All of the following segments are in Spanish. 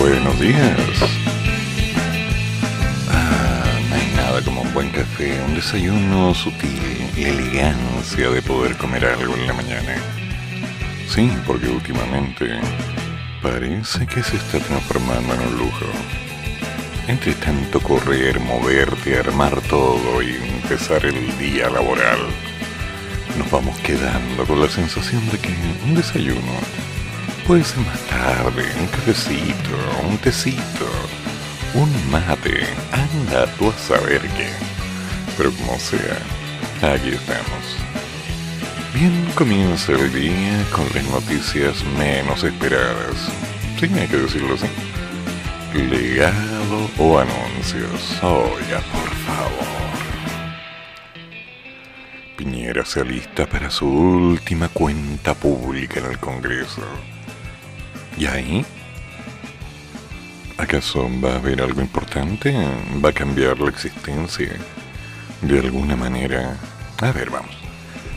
Buenos días. Ah, no hay nada como un buen café, un desayuno sutil, la elegancia de poder comer algo en la mañana. Sí, porque últimamente parece que se está transformando en un lujo. Entre tanto correr, moverte, armar todo y empezar el día laboral, nos vamos quedando con la sensación de que un desayuno puede ser más tarde, un cafecito, un tecito, un mate, anda tú a saber qué. Pero como sea, aquí estamos. Bien comienza el día con las noticias menos esperadas. Sí, hay que decirlo así. Legado o anuncios. Oiga, por favor. Piñera se alista para su última cuenta pública en el Congreso. ¿Y ahí? ¿Acaso va a haber algo importante? ¿Va a cambiar la existencia? De alguna manera. A ver, vamos.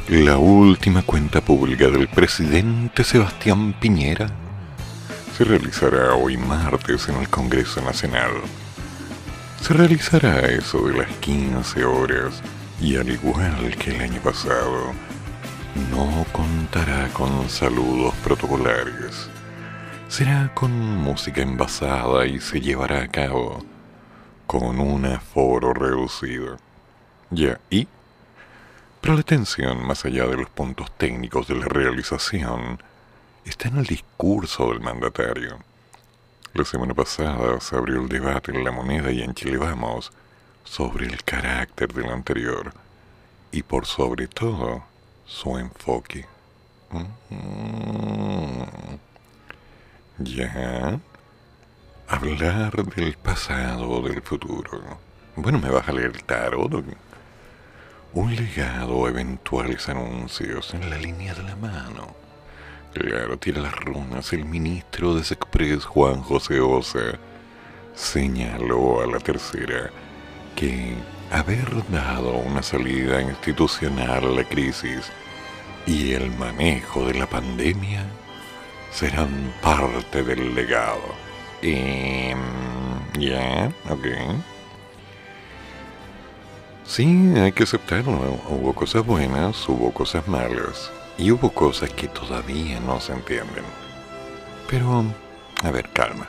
La última cuenta pública del presidente Sebastián Piñera se realizará hoy martes en el Congreso Nacional. Se realizará eso de las 15 horas y al igual que el año pasado, no contará con saludos protocolares. Será con música envasada y se llevará a cabo con un aforo reducido. Ya, y... Pero la atención, más allá de los puntos técnicos de la realización, está en el discurso del mandatario. La semana pasada se abrió el debate en La Moneda y en Chile Vamos sobre el carácter del anterior y por sobre todo su enfoque. Mm. Ya. Hablar del pasado o del futuro. Bueno, me vas a leer el tarot. Un legado o eventuales anuncios en la línea de la mano. Claro, tira las runas. El ministro de Sexpress, Juan José Osa, señaló a la tercera que haber dado una salida institucional a la crisis y el manejo de la pandemia serán parte del legado. Eh, ya, ok. Sí, hay que aceptarlo. Hubo cosas buenas, hubo cosas malas y hubo cosas que todavía no se entienden. Pero, a ver, calma.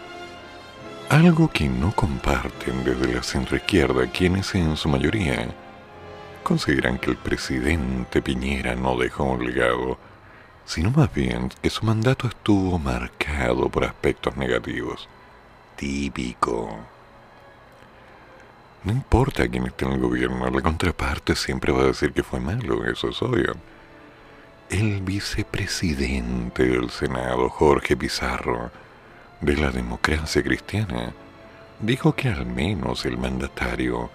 Algo que no comparten desde la centroizquierda quienes en su mayoría consideran que el presidente Piñera no dejó un legado, sino más bien que su mandato estuvo marcado por aspectos negativos. Típico. No importa quién esté en el gobierno, la contraparte siempre va a decir que fue malo, eso es obvio. El vicepresidente del Senado, Jorge Pizarro, de la democracia cristiana, dijo que al menos el mandatario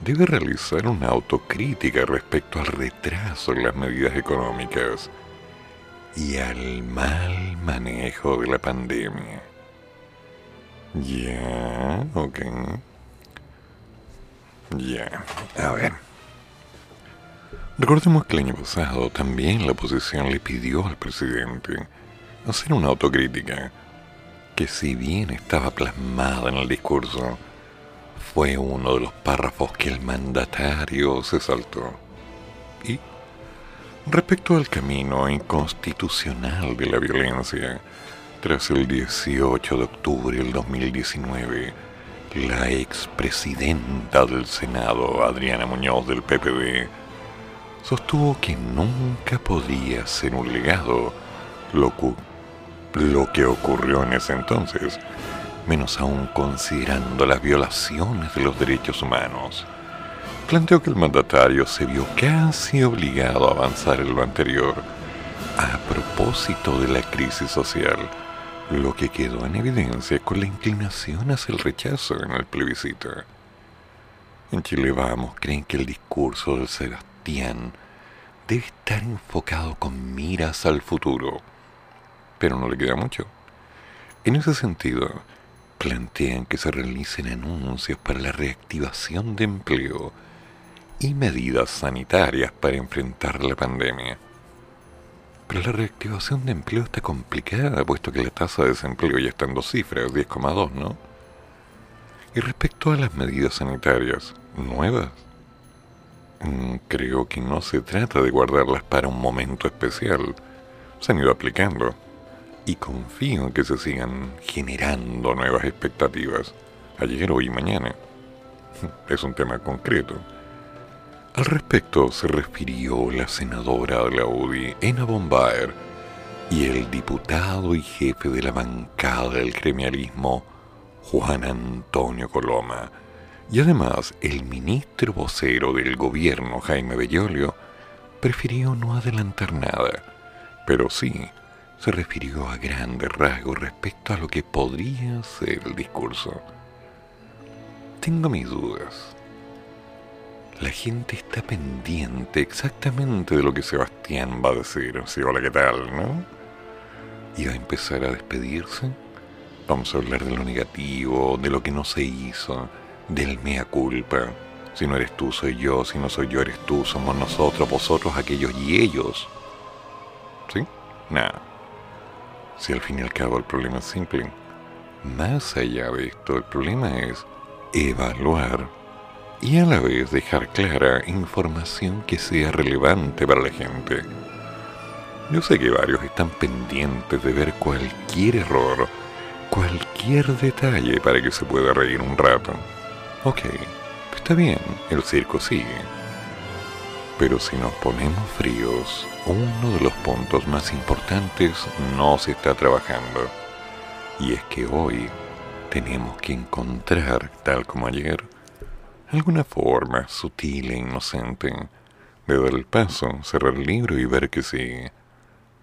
debe realizar una autocrítica respecto al retraso en las medidas económicas y al mal manejo de la pandemia. Ya, ok. Ya, a ver. Recordemos que el año pasado también la oposición le pidió al presidente hacer una autocrítica que si bien estaba plasmada en el discurso, fue uno de los párrafos que el mandatario se saltó. Y respecto al camino inconstitucional de la violencia, tras el 18 de octubre del 2019, la expresidenta del Senado, Adriana Muñoz del PPD, sostuvo que nunca podía ser un legado lo, lo que ocurrió en ese entonces, menos aún considerando las violaciones de los derechos humanos. Planteó que el mandatario se vio casi obligado a avanzar en lo anterior a propósito de la crisis social lo que quedó en evidencia con la inclinación hacia el rechazo en el plebiscito. En Chile Vamos creen que el discurso del Sebastián debe estar enfocado con miras al futuro, pero no le queda mucho. En ese sentido, plantean que se realicen anuncios para la reactivación de empleo y medidas sanitarias para enfrentar la pandemia. Pero la reactivación de empleo está complicada, puesto que la tasa de desempleo ya está en dos cifras, 10,2, ¿no? Y respecto a las medidas sanitarias nuevas, mm, creo que no se trata de guardarlas para un momento especial. Se han ido aplicando y confío en que se sigan generando nuevas expectativas ayer, hoy y mañana. Es un tema concreto. Al respecto se refirió la senadora de la UDI, Ena Bombaer, y el diputado y jefe de la bancada del gremialismo, Juan Antonio Coloma, y además el ministro vocero del gobierno, Jaime Bellolio, prefirió no adelantar nada, pero sí se refirió a grandes rasgos respecto a lo que podría ser el discurso. Tengo mis dudas. La gente está pendiente exactamente de lo que Sebastián va a decir. Sí, hola, ¿qué tal? ¿No? Y va a empezar a despedirse. Vamos a hablar de lo negativo, de lo que no se hizo, del mea culpa. Si no eres tú, soy yo. Si no soy yo, eres tú. Somos nosotros, vosotros, aquellos y ellos. ¿Sí? Nada. Si al fin y al cabo el problema es simple. Más allá de esto, el problema es evaluar y a la vez dejar clara información que sea relevante para la gente. Yo sé que varios están pendientes de ver cualquier error, cualquier detalle para que se pueda reír un rato. Ok, está bien, el circo sigue. Pero si nos ponemos fríos, uno de los puntos más importantes no se está trabajando. Y es que hoy tenemos que encontrar, tal como ayer, alguna forma sutil e inocente de dar el paso, cerrar el libro y ver que sigue.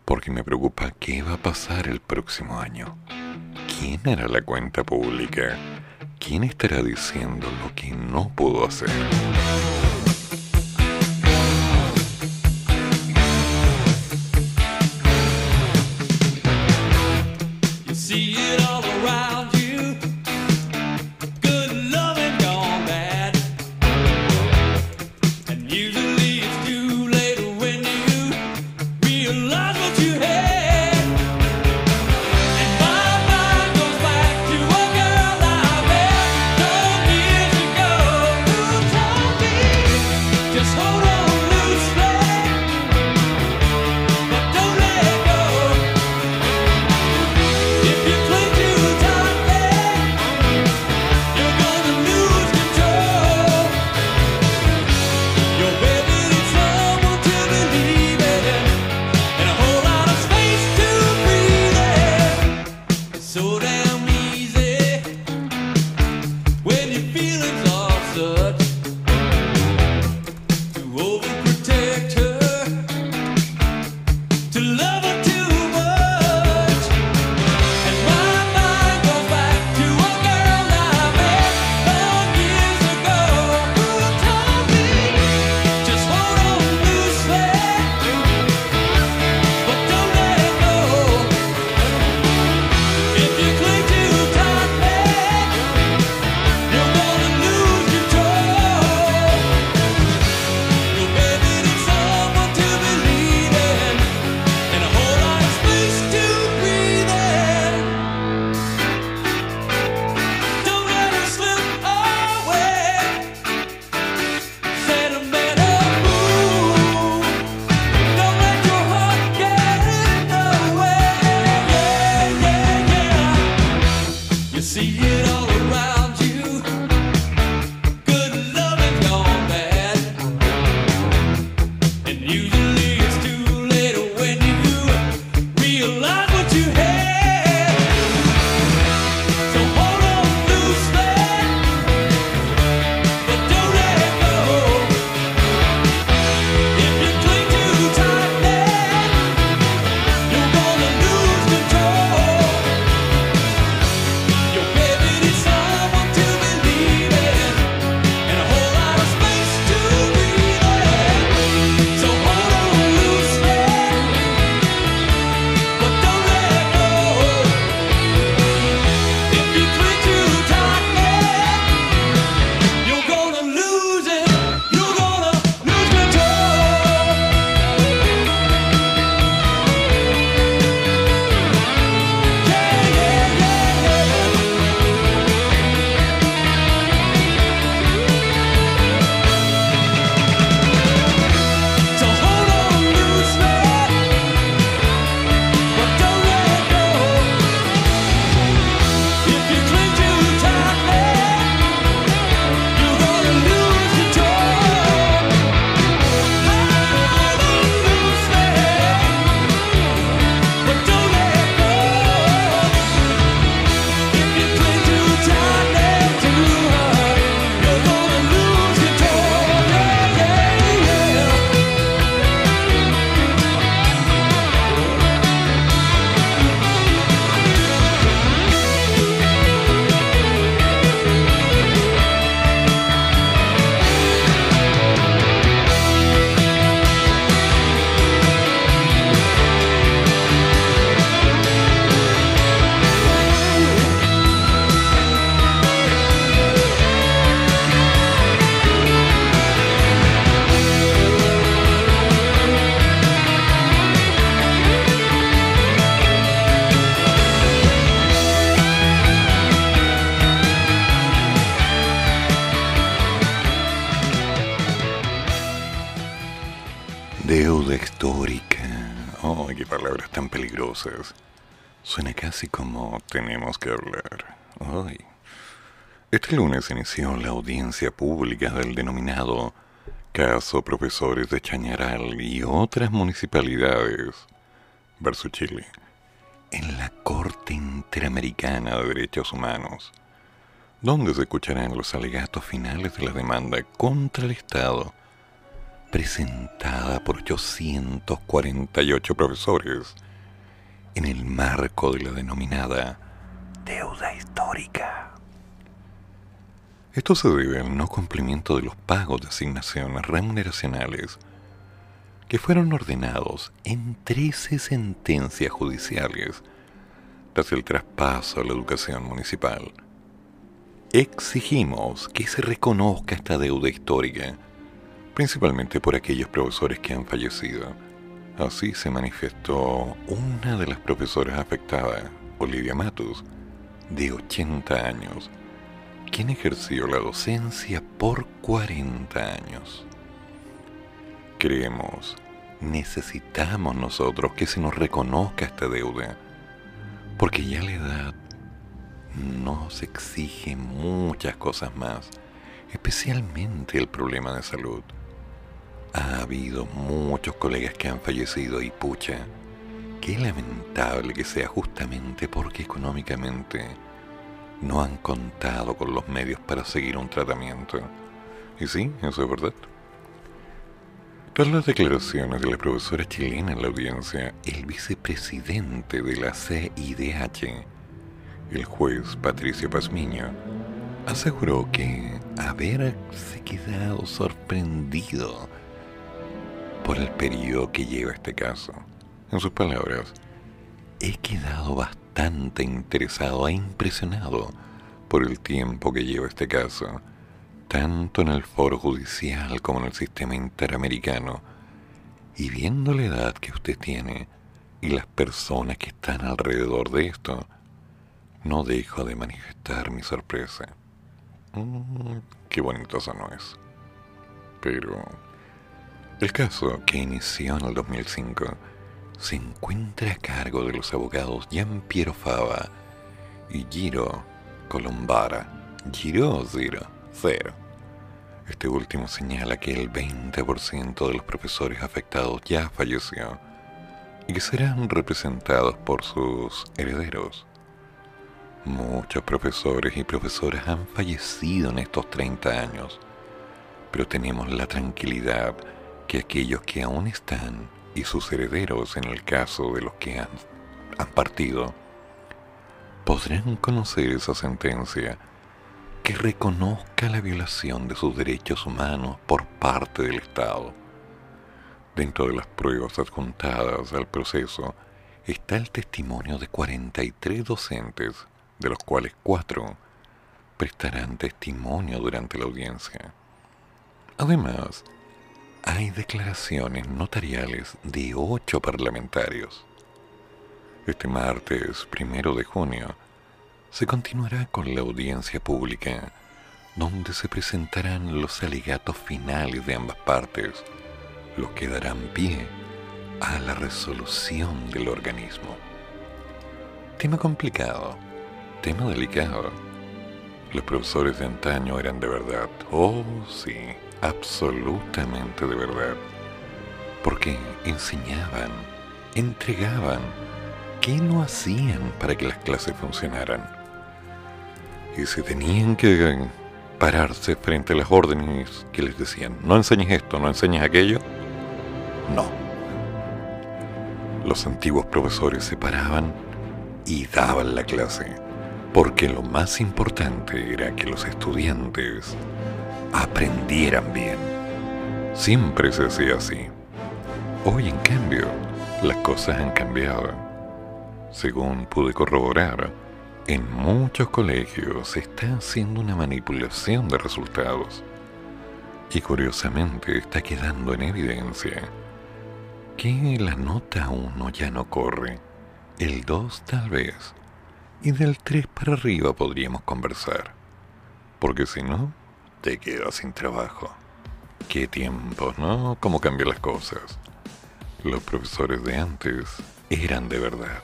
Porque me preocupa qué va a pasar el próximo año. ¿Quién hará la cuenta pública? ¿Quién estará diciendo lo que no pudo hacer? Peligrosas. Suena casi como tenemos que hablar. Ay. Este lunes inició la audiencia pública del denominado caso Profesores de Chañaral y otras municipalidades versus Chile en la Corte Interamericana de Derechos Humanos, donde se escucharán los alegatos finales de la demanda contra el Estado presentada por 848 profesores en el marco de la denominada deuda histórica. Esto se debe al no cumplimiento de los pagos de asignaciones remuneracionales que fueron ordenados en 13 sentencias judiciales tras el traspaso a la educación municipal. Exigimos que se reconozca esta deuda histórica principalmente por aquellos profesores que han fallecido. Así se manifestó una de las profesoras afectadas, Olivia Matus, de 80 años, quien ejerció la docencia por 40 años. Creemos, necesitamos nosotros que se nos reconozca esta deuda, porque ya la edad nos exige muchas cosas más, especialmente el problema de salud. Ha habido muchos colegas que han fallecido y pucha, qué lamentable que sea justamente porque económicamente no han contado con los medios para seguir un tratamiento. Y sí, eso es verdad. Tras las declaraciones de la profesora chilena en la audiencia, el vicepresidente de la CIDH, el juez Patricio Pazmiño, aseguró que haberse quedado sorprendido por el periodo que lleva este caso. En sus palabras, he quedado bastante interesado e impresionado por el tiempo que lleva este caso, tanto en el foro judicial como en el sistema interamericano, y viendo la edad que usted tiene y las personas que están alrededor de esto, no dejo de manifestar mi sorpresa. Mm, qué bonito eso no es. Pero el caso, que inició en el 2005, se encuentra a cargo de los abogados Gian Piero Fava y Giro Colombara. Giro Zero, cero. Este último señala que el 20% de los profesores afectados ya falleció y que serán representados por sus herederos. Muchos profesores y profesoras han fallecido en estos 30 años, pero tenemos la tranquilidad que aquellos que aún están y sus herederos en el caso de los que han, han partido podrán conocer esa sentencia que reconozca la violación de sus derechos humanos por parte del Estado. Dentro de las pruebas adjuntadas al proceso está el testimonio de 43 docentes, de los cuales cuatro prestarán testimonio durante la audiencia. Además, hay declaraciones notariales de ocho parlamentarios. Este martes primero de junio se continuará con la audiencia pública, donde se presentarán los alegatos finales de ambas partes, los que darán pie a la resolución del organismo. Tema complicado, tema delicado. Los profesores de antaño eran de verdad, oh sí, absolutamente de verdad, porque enseñaban, entregaban, ¿qué no hacían para que las clases funcionaran? Y se tenían que pararse frente a las órdenes que les decían, no enseñes esto, no enseñes aquello, no. Los antiguos profesores se paraban y daban la clase, porque lo más importante era que los estudiantes aprendieran bien. Siempre se hacía así. Hoy, en cambio, las cosas han cambiado. Según pude corroborar, en muchos colegios se está haciendo una manipulación de resultados. Y curiosamente está quedando en evidencia que la nota 1 ya no corre, el 2 tal vez, y del 3 para arriba podríamos conversar. Porque si no, te sin trabajo. Qué tiempo, ¿no? Cómo cambian las cosas. los profesores de antes eran de verdad.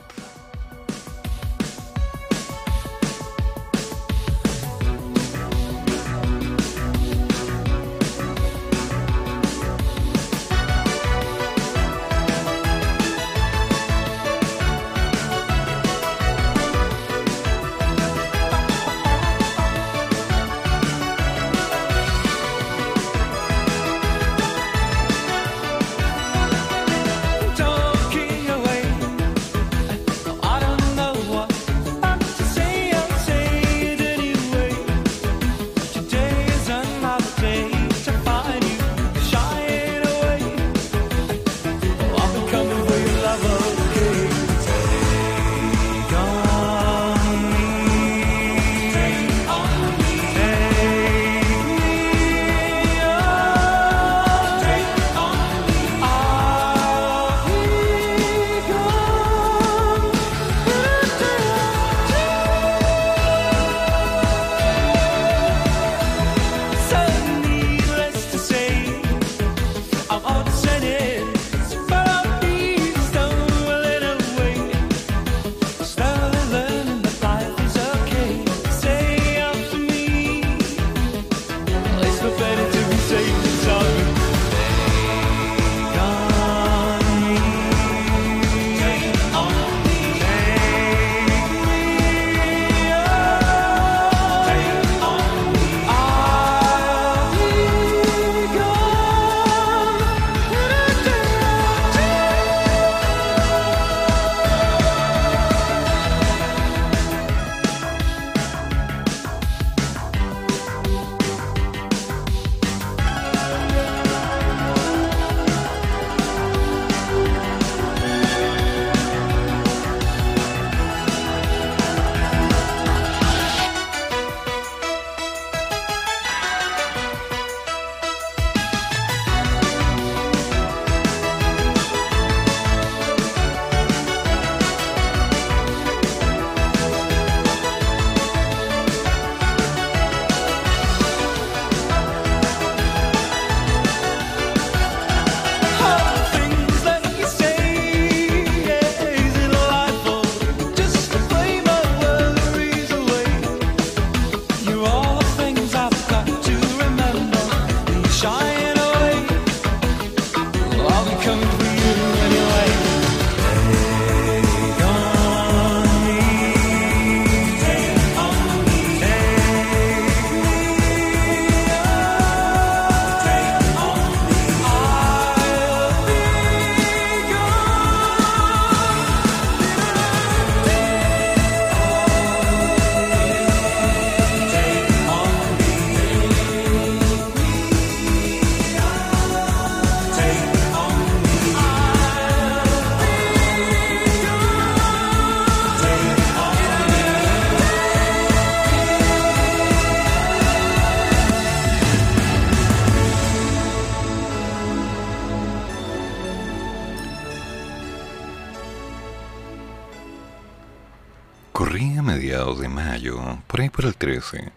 Por el 13,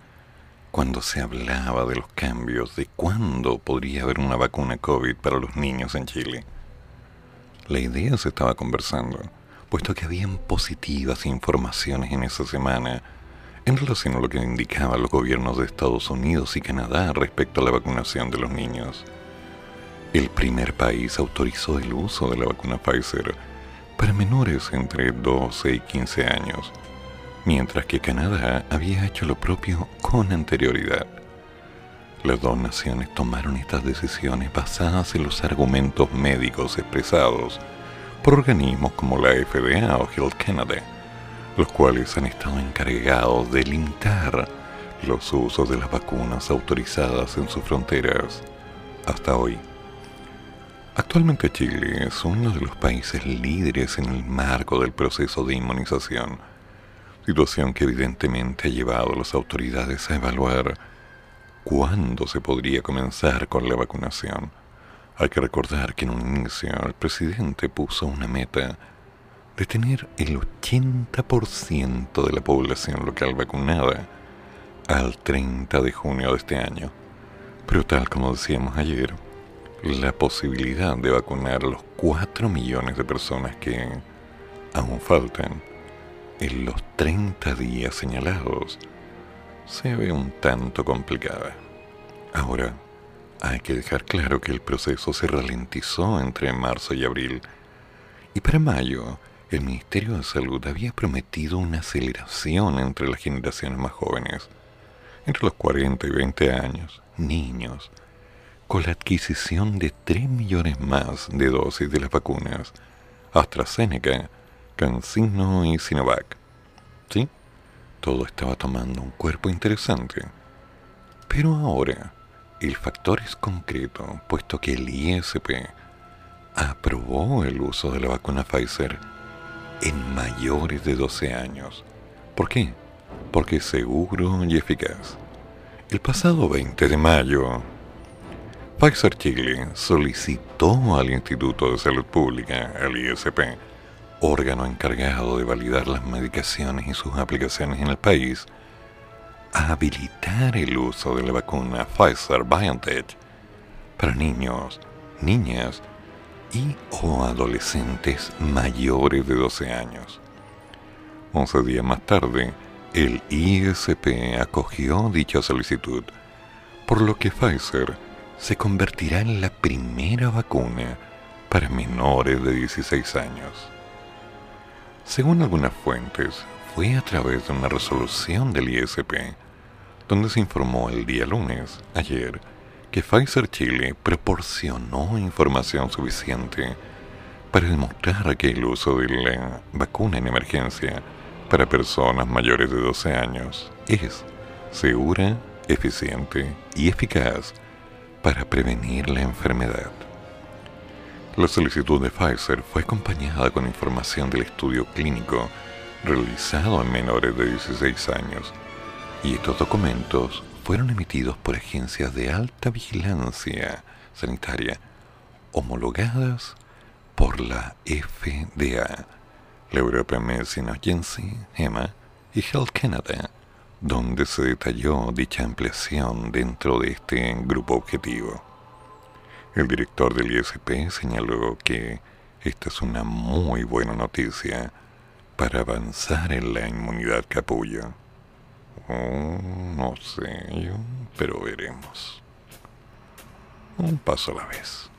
cuando se hablaba de los cambios de cuándo podría haber una vacuna COVID para los niños en Chile. La idea se estaba conversando, puesto que habían positivas informaciones en esa semana en relación a lo que indicaban los gobiernos de Estados Unidos y Canadá respecto a la vacunación de los niños. El primer país autorizó el uso de la vacuna Pfizer para menores entre 12 y 15 años mientras que Canadá había hecho lo propio con anterioridad. Las dos naciones tomaron estas decisiones basadas en los argumentos médicos expresados por organismos como la FDA o Health Canada, los cuales han estado encargados de limitar los usos de las vacunas autorizadas en sus fronteras hasta hoy. Actualmente Chile es uno de los países líderes en el marco del proceso de inmunización situación que evidentemente ha llevado a las autoridades a evaluar cuándo se podría comenzar con la vacunación. Hay que recordar que en un inicio el presidente puso una meta de tener el 80% de la población local vacunada al 30 de junio de este año. Pero tal como decíamos ayer, la posibilidad de vacunar a los 4 millones de personas que aún faltan en los 30 días señalados se ve un tanto complicada. Ahora, hay que dejar claro que el proceso se ralentizó entre marzo y abril, y para mayo el Ministerio de Salud había prometido una aceleración entre las generaciones más jóvenes, entre los 40 y 20 años, niños, con la adquisición de 3 millones más de dosis de las vacunas AstraZeneca, CanSino y Sinovac. ¿Sí? Todo estaba tomando un cuerpo interesante. Pero ahora, el factor es concreto, puesto que el ISP aprobó el uso de la vacuna Pfizer en mayores de 12 años. ¿Por qué? Porque es seguro y eficaz. El pasado 20 de mayo, Pfizer Chile solicitó al Instituto de Salud Pública, al ISP, órgano encargado de validar las medicaciones y sus aplicaciones en el país, a habilitar el uso de la vacuna Pfizer BioNTech para niños, niñas y o adolescentes mayores de 12 años. 11 días más tarde, el ISP acogió dicha solicitud, por lo que Pfizer se convertirá en la primera vacuna para menores de 16 años. Según algunas fuentes, fue a través de una resolución del ISP, donde se informó el día lunes, ayer, que Pfizer Chile proporcionó información suficiente para demostrar que el uso de la vacuna en emergencia para personas mayores de 12 años es segura, eficiente y eficaz para prevenir la enfermedad. La solicitud de Pfizer fue acompañada con información del estudio clínico realizado en menores de 16 años y estos documentos fueron emitidos por agencias de alta vigilancia sanitaria homologadas por la FDA, la European Medicine Agency, EMA, y Health Canada, donde se detalló dicha ampliación dentro de este grupo objetivo. El director del ISP señaló que esta es una muy buena noticia para avanzar en la inmunidad capullo. Oh, no sé pero veremos. Un paso a la vez.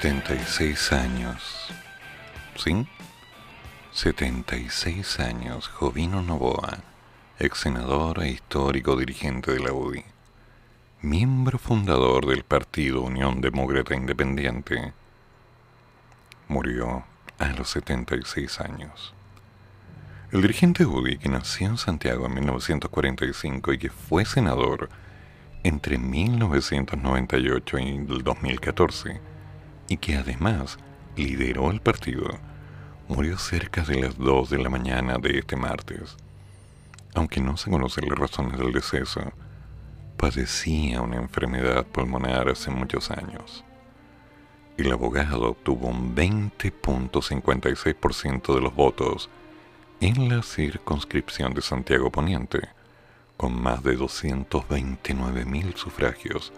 76 años. ¿Sí? 76 años, Jovino Novoa, ex senador e histórico dirigente de la UDI, miembro fundador del partido Unión Demócrata Independiente, murió a los 76 años. El dirigente UDI, que nació en Santiago en 1945 y que fue senador entre 1998 y el 2014, y que además lideró el partido, murió cerca de las 2 de la mañana de este martes. Aunque no se conocen las razones del deceso, padecía una enfermedad pulmonar hace muchos años. El abogado obtuvo un 20.56% de los votos en la circunscripción de Santiago Poniente, con más de 229.000 sufragios,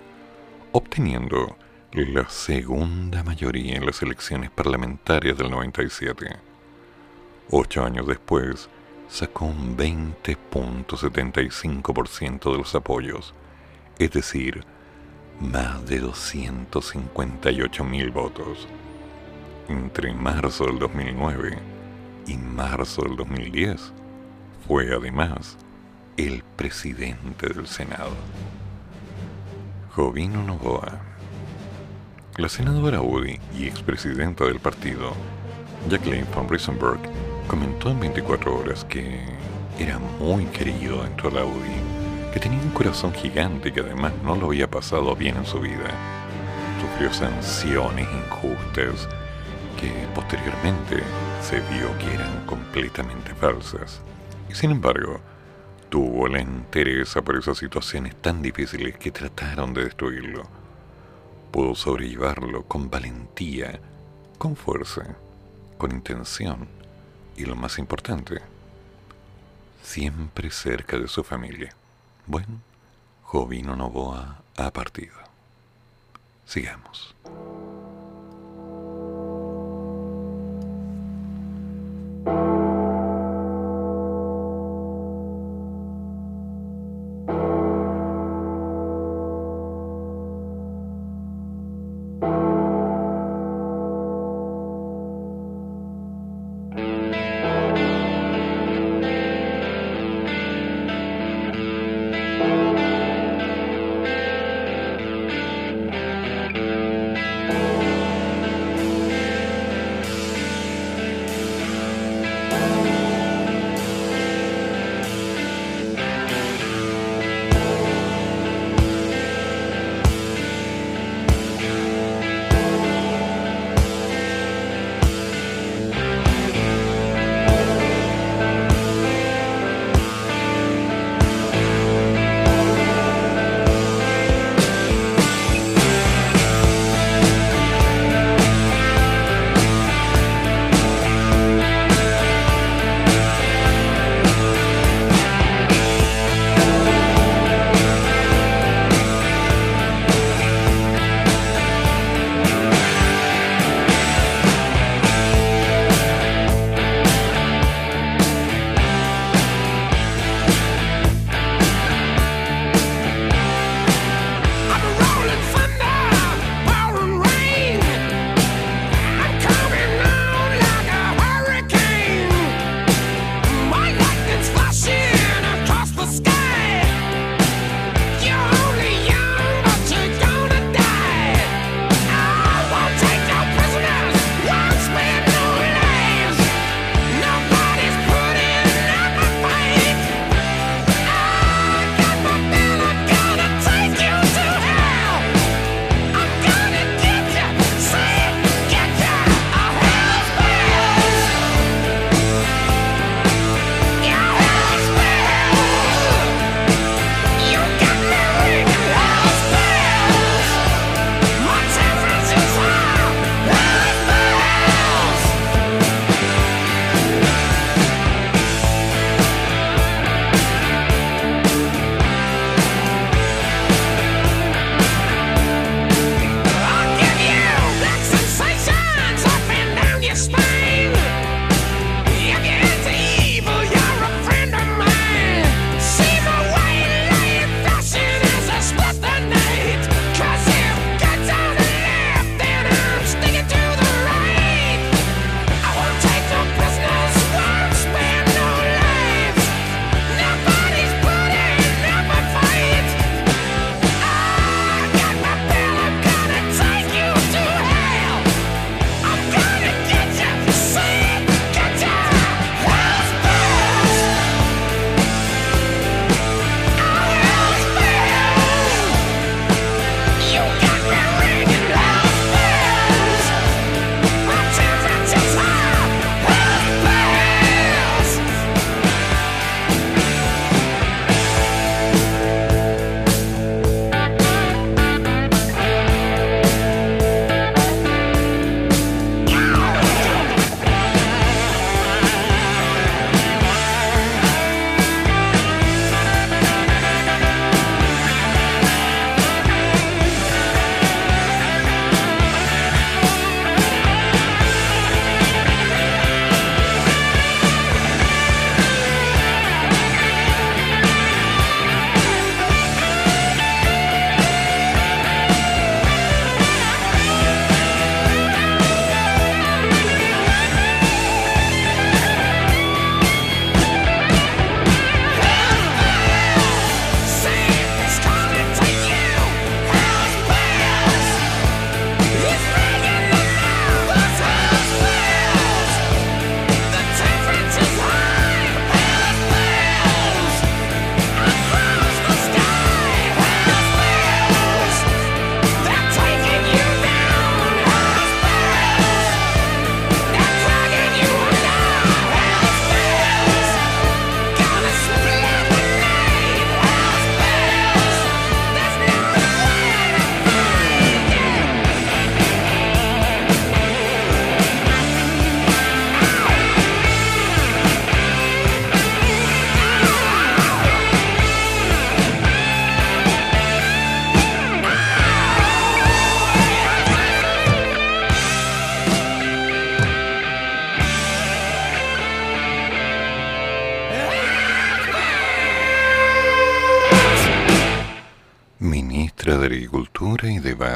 obteniendo la segunda mayoría en las elecciones parlamentarias del 97. Ocho años después, sacó un 20.75% de los apoyos, es decir, más de 258.000 votos. Entre marzo del 2009 y marzo del 2010, fue además el presidente del Senado. Jovino Novoa la senadora UDI y expresidenta del partido, Jacqueline von Riesenberg, comentó en 24 horas que era muy querido dentro de la UDI, que tenía un corazón gigante que además no lo había pasado bien en su vida. Sufrió sanciones injustas que posteriormente se vio que eran completamente falsas. Y sin embargo, tuvo la entereza por esas situaciones tan difíciles que trataron de destruirlo pudo sobrellevarlo con valentía, con fuerza, con intención y lo más importante, siempre cerca de su familia. Bueno, Jovino Novoa ha partido. Sigamos.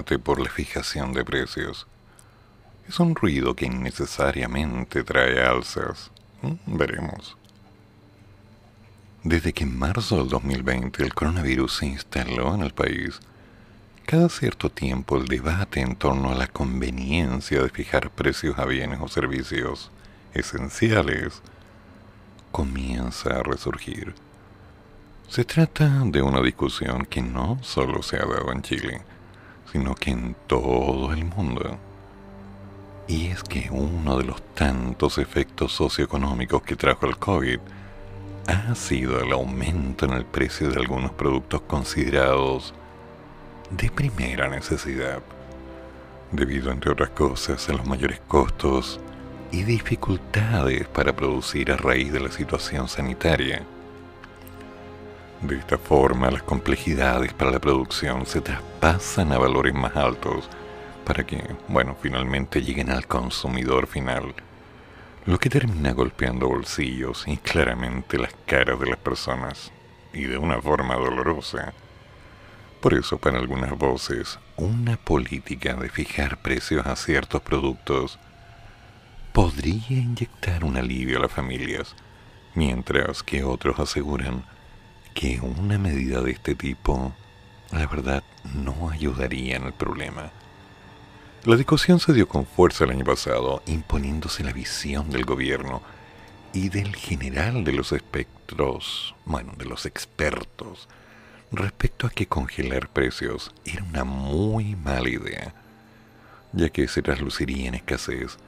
Por la fijación de precios. Es un ruido que innecesariamente trae alzas. Mm, veremos. Desde que en marzo del 2020 el coronavirus se instaló en el país, cada cierto tiempo el debate en torno a la conveniencia de fijar precios a bienes o servicios esenciales comienza a resurgir. Se trata de una discusión que no solo se ha dado en Chile, sino que en todo el mundo. Y es que uno de los tantos efectos socioeconómicos que trajo el COVID ha sido el aumento en el precio de algunos productos considerados de primera necesidad, debido entre otras cosas a los mayores costos y dificultades para producir a raíz de la situación sanitaria. De esta forma, las complejidades para la producción se traspasan a valores más altos para que, bueno, finalmente lleguen al consumidor final, lo que termina golpeando bolsillos y claramente las caras de las personas, y de una forma dolorosa. Por eso, para algunas voces, una política de fijar precios a ciertos productos podría inyectar un alivio a las familias, mientras que otros aseguran que una medida de este tipo, la verdad, no ayudaría en el problema. La discusión se dio con fuerza el año pasado, imponiéndose la visión del gobierno y del general de los espectros, bueno, de los expertos, respecto a que congelar precios era una muy mala idea, ya que se trasluciría en escasez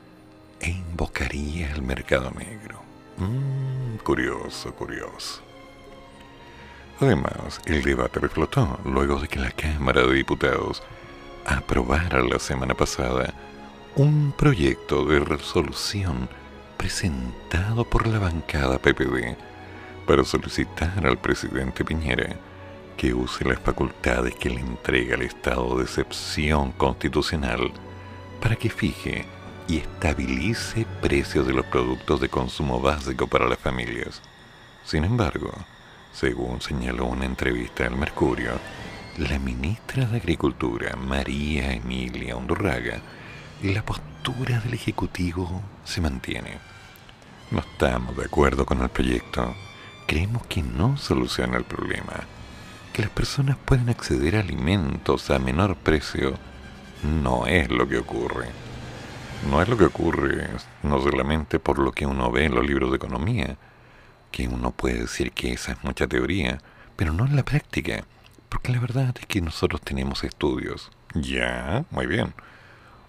e invocaría el mercado negro. Mmm, curioso, curioso. Además, el debate reflotó luego de que la Cámara de Diputados aprobara la semana pasada un proyecto de resolución presentado por la bancada PPD para solicitar al presidente Piñera que use las facultades que le entrega el estado de excepción constitucional para que fije y estabilice precios de los productos de consumo básico para las familias. Sin embargo, según señaló una entrevista al Mercurio, la ministra de Agricultura, María Emilia Undurraga, la postura del Ejecutivo se mantiene. No estamos de acuerdo con el proyecto. Creemos que no soluciona el problema. Que las personas pueden acceder a alimentos a menor precio no es lo que ocurre. No es lo que ocurre no solamente por lo que uno ve en los libros de economía, que uno puede decir que esa es mucha teoría, pero no en la práctica, porque la verdad es que nosotros tenemos estudios. Ya, muy bien.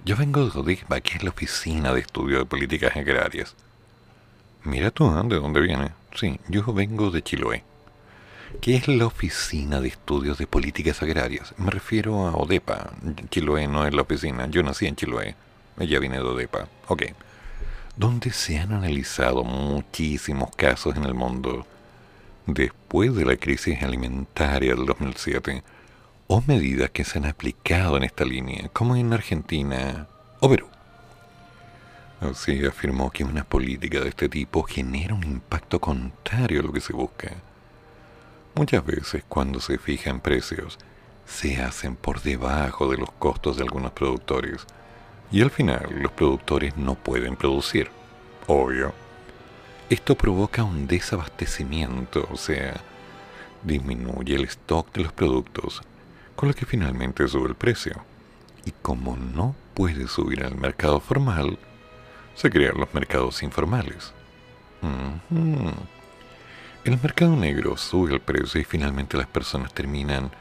Yo vengo de ODIGBA, que es la Oficina de Estudio de Políticas Agrarias. Mira tú, ¿eh? ¿de dónde viene? Sí, yo vengo de Chiloé. ¿Qué es la Oficina de Estudios de Políticas Agrarias? Me refiero a ODEPA. Chiloé no es la oficina, yo nací en Chiloé. Ella viene de ODEPA. Ok donde se han analizado muchísimos casos en el mundo después de la crisis alimentaria del 2007 o medidas que se han aplicado en esta línea, como en Argentina o Perú. Así afirmó que una política de este tipo genera un impacto contrario a lo que se busca. Muchas veces cuando se fijan precios, se hacen por debajo de los costos de algunos productores, y al final los productores no pueden producir. Obvio. Esto provoca un desabastecimiento, o sea, disminuye el stock de los productos, con lo que finalmente sube el precio. Y como no puede subir al mercado formal, se crean los mercados informales. El mercado negro sube el precio y finalmente las personas terminan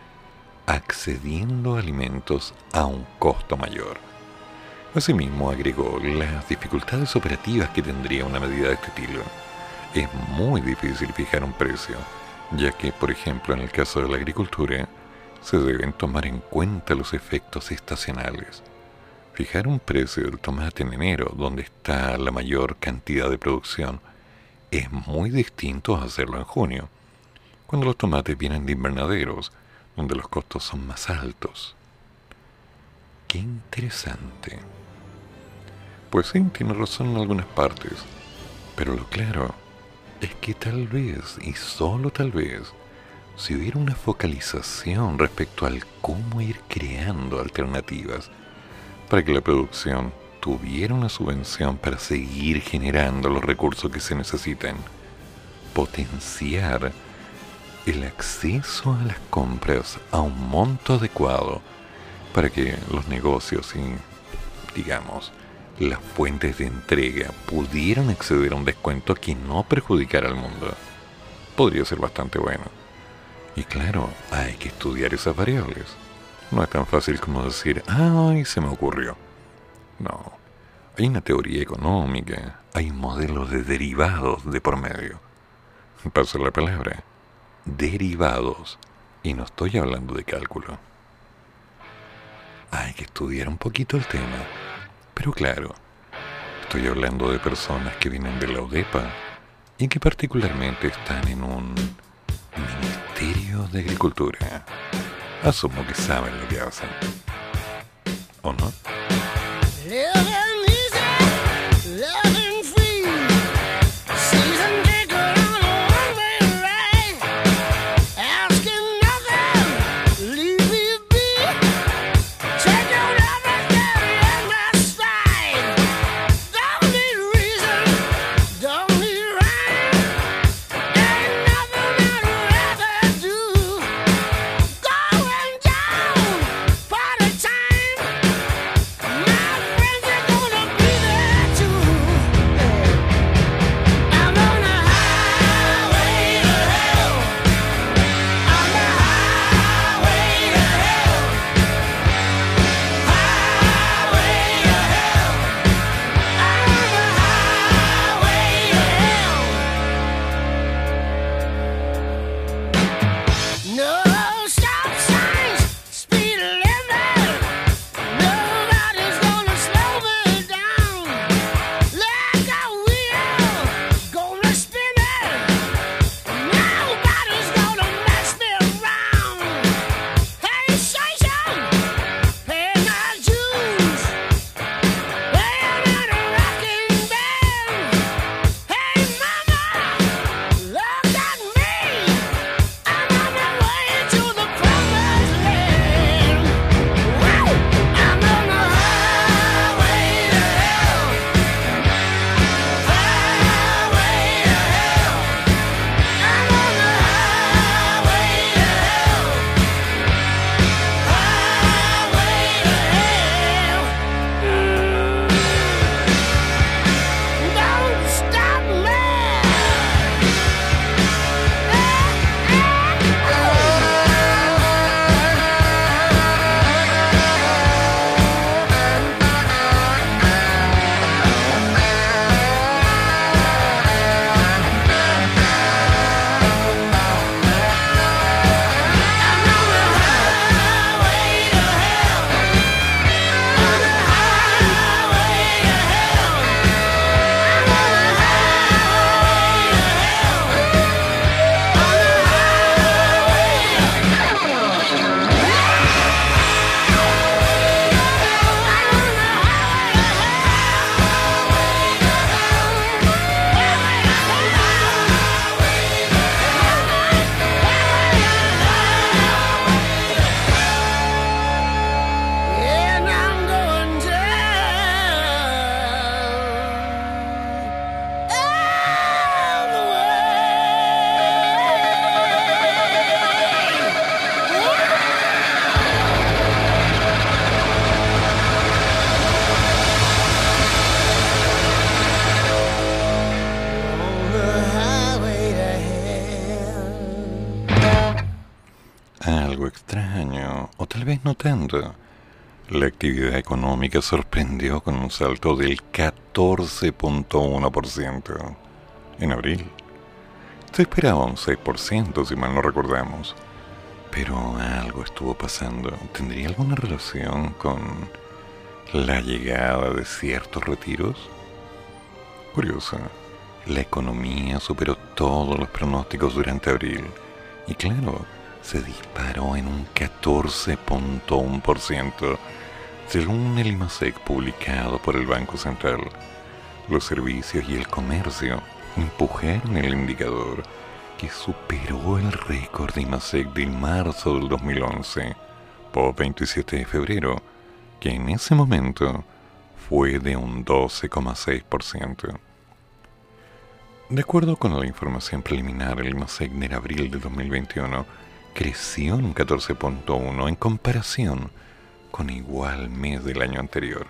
accediendo a alimentos a un costo mayor. Asimismo, agregó las dificultades operativas que tendría una medida de este estilo. Es muy difícil fijar un precio, ya que, por ejemplo, en el caso de la agricultura, se deben tomar en cuenta los efectos estacionales. Fijar un precio del tomate en enero, donde está la mayor cantidad de producción, es muy distinto a hacerlo en junio, cuando los tomates vienen de invernaderos, donde los costos son más altos. Qué interesante. Pues sí, tiene razón en algunas partes. Pero lo claro es que tal vez, y solo tal vez, si hubiera una focalización respecto al cómo ir creando alternativas para que la producción tuviera una subvención para seguir generando los recursos que se necesitan, potenciar el acceso a las compras a un monto adecuado para que los negocios y, digamos, las fuentes de entrega pudieran acceder a un descuento que no perjudicara al mundo. Podría ser bastante bueno. Y claro, hay que estudiar esas variables. No es tan fácil como decir, ay, se me ocurrió. No. Hay una teoría económica, hay modelos de derivados de por medio. Paso la palabra. Derivados. Y no estoy hablando de cálculo. Hay que estudiar un poquito el tema. Pero claro, estoy hablando de personas que vienen de la UDEPA y que particularmente están en un Ministerio de Agricultura. Asumo que saben lo que hacen. ¿O no? Económica sorprendió con un salto del 14.1% en abril. Se esperaba un 6% si mal no recordamos. Pero algo estuvo pasando. ¿Tendría alguna relación con la llegada de ciertos retiros? Curioso. La economía superó todos los pronósticos durante abril. Y claro, se disparó en un 14.1%, según el IMASEC publicado por el Banco Central. Los servicios y el comercio empujaron el indicador que superó el récord de IMASEC de marzo del 2011 por 27 de febrero, que en ese momento fue de un 12,6%. De acuerdo con la información preliminar, el IMASEC en abril de 2021 creció un 14.1 en comparación con igual mes del año anterior.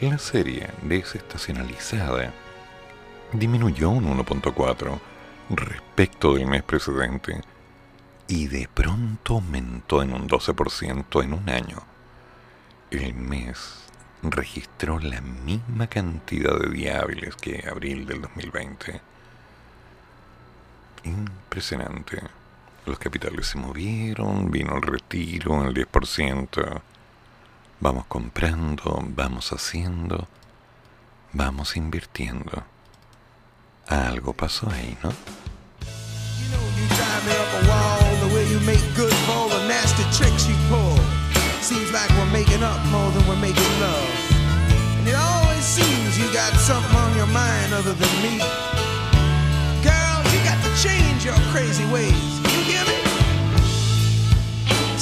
La serie desestacionalizada disminuyó un 1.4 respecto del mes precedente y de pronto aumentó en un 12% en un año. El mes registró la misma cantidad de diables que abril del 2020. Impresionante. Los capitales se movieron, vino el retiro, el 10%. Vamos comprando, vamos haciendo, vamos invirtiendo. Algo pasó ahí, ¿no? You know you drive up a wall the way you make good for all the nasty tricks you pull. Seems like we're making up more than we're making love. And it always seems you got something on your mind other than me. Girl, you got to change your crazy ways.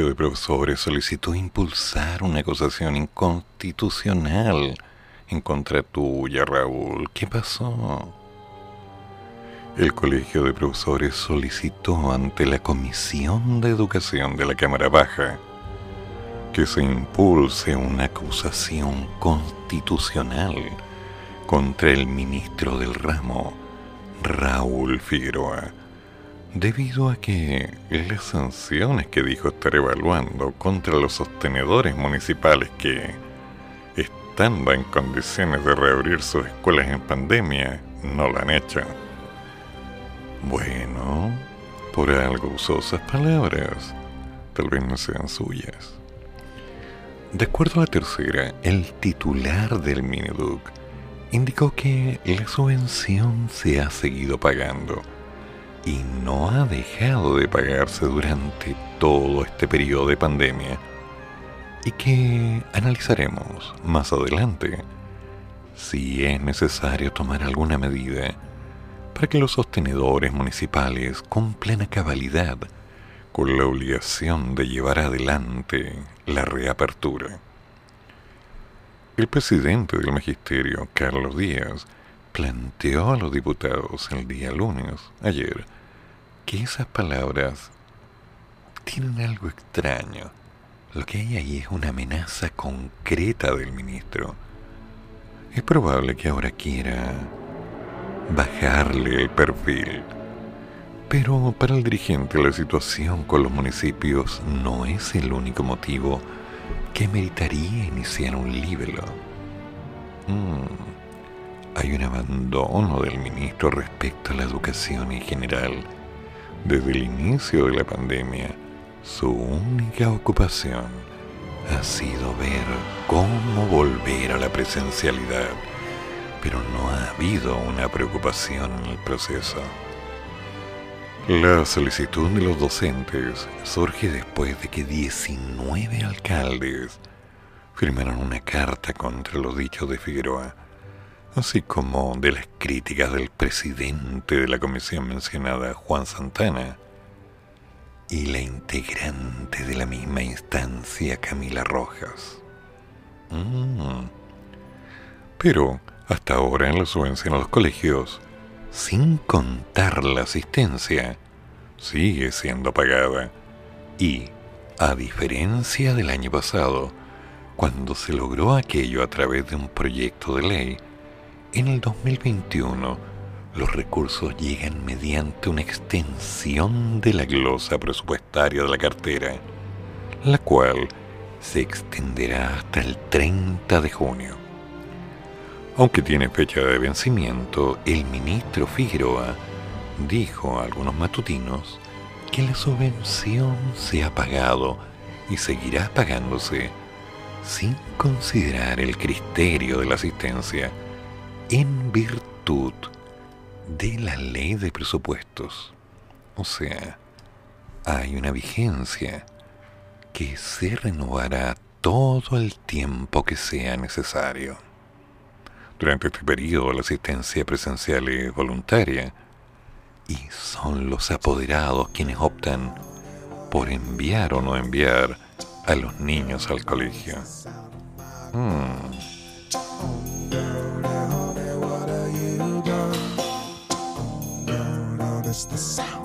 Colegio de Profesores solicitó impulsar una acusación inconstitucional en contra tuya, Raúl. ¿Qué pasó? El Colegio de Profesores solicitó ante la Comisión de Educación de la Cámara Baja que se impulse una acusación constitucional contra el ministro del ramo, Raúl Figueroa, debido a que las sanciones que dijo estar evaluando contra los sostenedores municipales que, estando en condiciones de reabrir sus escuelas en pandemia, no lo han hecho. Bueno, por algo usó esas palabras, tal vez no sean suyas. De acuerdo a la tercera, el titular del Miniduc indicó que la subvención se ha seguido pagando y no ha dejado de pagarse durante todo este periodo de pandemia y que analizaremos más adelante si es necesario tomar alguna medida para que los sostenedores municipales cumplan a cabalidad con la obligación de llevar adelante la reapertura. El presidente del magisterio, Carlos Díaz, planteó a los diputados el día lunes, ayer, que esas palabras tienen algo extraño. Lo que hay ahí es una amenaza concreta del ministro. Es probable que ahora quiera bajarle el perfil pero para el dirigente la situación con los municipios no es el único motivo que meritaría iniciar un libelo. Mm, hay un abandono del ministro respecto a la educación en general. Desde el inicio de la pandemia, su única ocupación ha sido ver cómo volver a la presencialidad, pero no ha habido una preocupación en el proceso. La solicitud de los docentes surge después de que 19 alcaldes firmaron una carta contra los dichos de Figueroa, así como de las críticas del presidente de la comisión mencionada, Juan Santana, y la integrante de la misma instancia, Camila Rojas. Mm. Pero hasta ahora en la subvención a los colegios sin contar la asistencia, sigue siendo pagada. Y, a diferencia del año pasado, cuando se logró aquello a través de un proyecto de ley, en el 2021 los recursos llegan mediante una extensión de la glosa presupuestaria de la cartera, la cual se extenderá hasta el 30 de junio. Aunque tiene fecha de vencimiento, el ministro Figueroa dijo a algunos matutinos que la subvención se ha pagado y seguirá pagándose sin considerar el criterio de la asistencia en virtud de la ley de presupuestos. O sea, hay una vigencia que se renovará todo el tiempo que sea necesario. Durante este periodo la asistencia presencial es voluntaria y son los apoderados quienes optan por enviar o no enviar a los niños al colegio. Hmm. us the sound.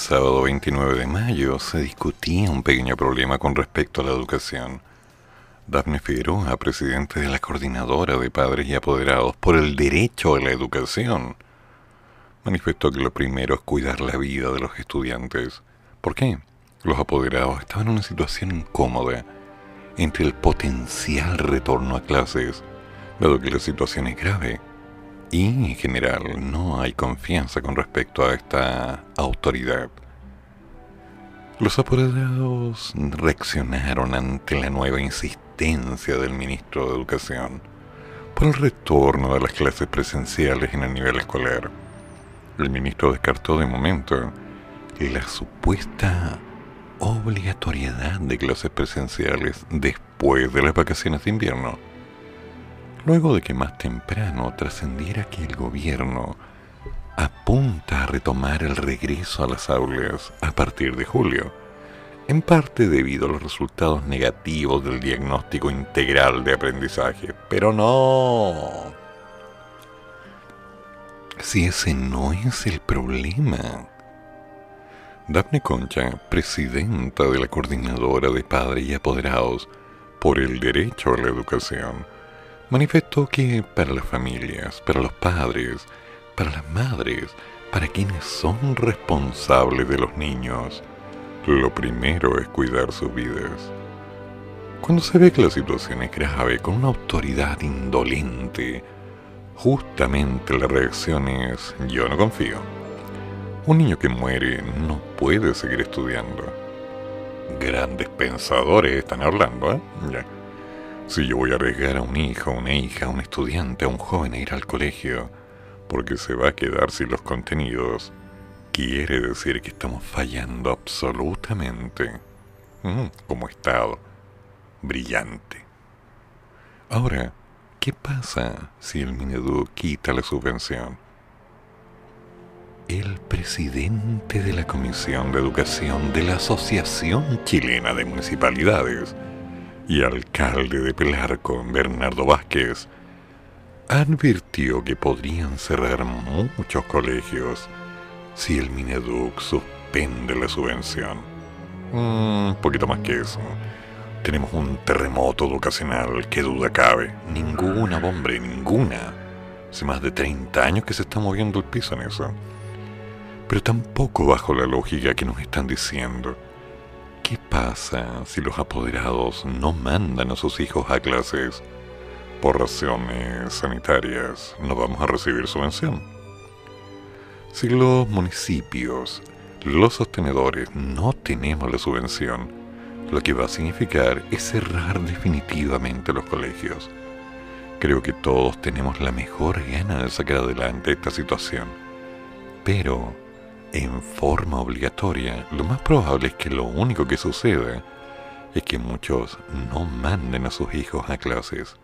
Sábado 29 de mayo se discutía un pequeño problema con respecto a la educación. Daphne Figueroa, presidente de la Coordinadora de Padres y Apoderados por el Derecho a la Educación, manifestó que lo primero es cuidar la vida de los estudiantes. ¿Por qué? Los apoderados estaban en una situación incómoda entre el potencial retorno a clases, dado que la situación es grave y en general no hay confianza con respecto a esta autoridad. Los apoderados reaccionaron ante la nueva insistencia del ministro de Educación por el retorno de las clases presenciales en el nivel escolar. El ministro descartó de momento la supuesta obligatoriedad de clases presenciales después de las vacaciones de invierno luego de que más temprano trascendiera que el gobierno apunta a retomar el regreso a las aulas a partir de julio, en parte debido a los resultados negativos del diagnóstico integral de aprendizaje. Pero no. Si ese no es el problema. Daphne Concha, presidenta de la Coordinadora de Padres y Apoderados por el Derecho a la Educación, manifestó que para las familias, para los padres, para las madres, para quienes son responsables de los niños, lo primero es cuidar sus vidas. Cuando se ve que la situación es grave con una autoridad indolente, justamente la reacción es yo no confío. Un niño que muere no puede seguir estudiando. Grandes pensadores están hablando, ¿eh? Si yo voy a arriesgar a un hijo, una hija, un estudiante, a un joven a ir al colegio, porque se va a quedar sin los contenidos, quiere decir que estamos fallando absolutamente mm, como Estado. Brillante. Ahora, ¿qué pasa si el Minedu quita la subvención? El presidente de la Comisión de Educación de la Asociación Chilena de Municipalidades y alcalde de Pelarco, Bernardo Vázquez, advirtió que podrían cerrar muchos colegios si el Mineduc suspende la subvención. Un poquito más que eso. Tenemos un terremoto educacional, que duda cabe. Ninguna, hombre, ninguna. Hace más de 30 años que se está moviendo el piso en eso. Pero tampoco bajo la lógica que nos están diciendo. ¿Qué pasa si los apoderados no mandan a sus hijos a clases? Por razones sanitarias no vamos a recibir subvención. Si los municipios, los sostenedores, no tenemos la subvención, lo que va a significar es cerrar definitivamente los colegios. Creo que todos tenemos la mejor gana de sacar adelante esta situación. Pero, en forma obligatoria, lo más probable es que lo único que suceda es que muchos no manden a sus hijos a clases.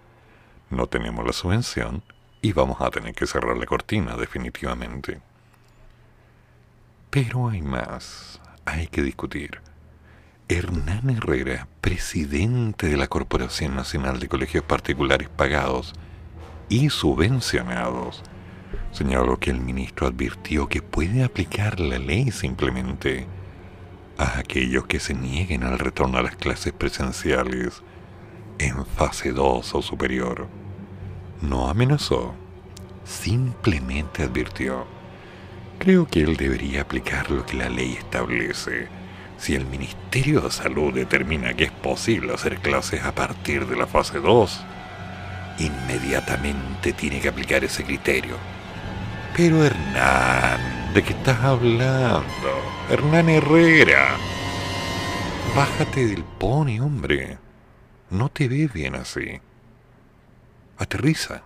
No tenemos la subvención y vamos a tener que cerrar la cortina definitivamente. Pero hay más, hay que discutir. Hernán Herrera, presidente de la Corporación Nacional de Colegios Particulares Pagados y Subvencionados, señaló que el ministro advirtió que puede aplicar la ley simplemente a aquellos que se nieguen al retorno a las clases presenciales en fase 2 o superior. No amenazó, simplemente advirtió Creo que él debería aplicar lo que la ley establece. Si el Ministerio de Salud determina que es posible hacer clases a partir de la fase 2, inmediatamente tiene que aplicar ese criterio. Pero Hernán, ¿de qué estás hablando? Hernán Herrera. Bájate del pony, hombre. No te ves bien así. Aterriza.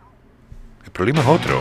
El problema es otro.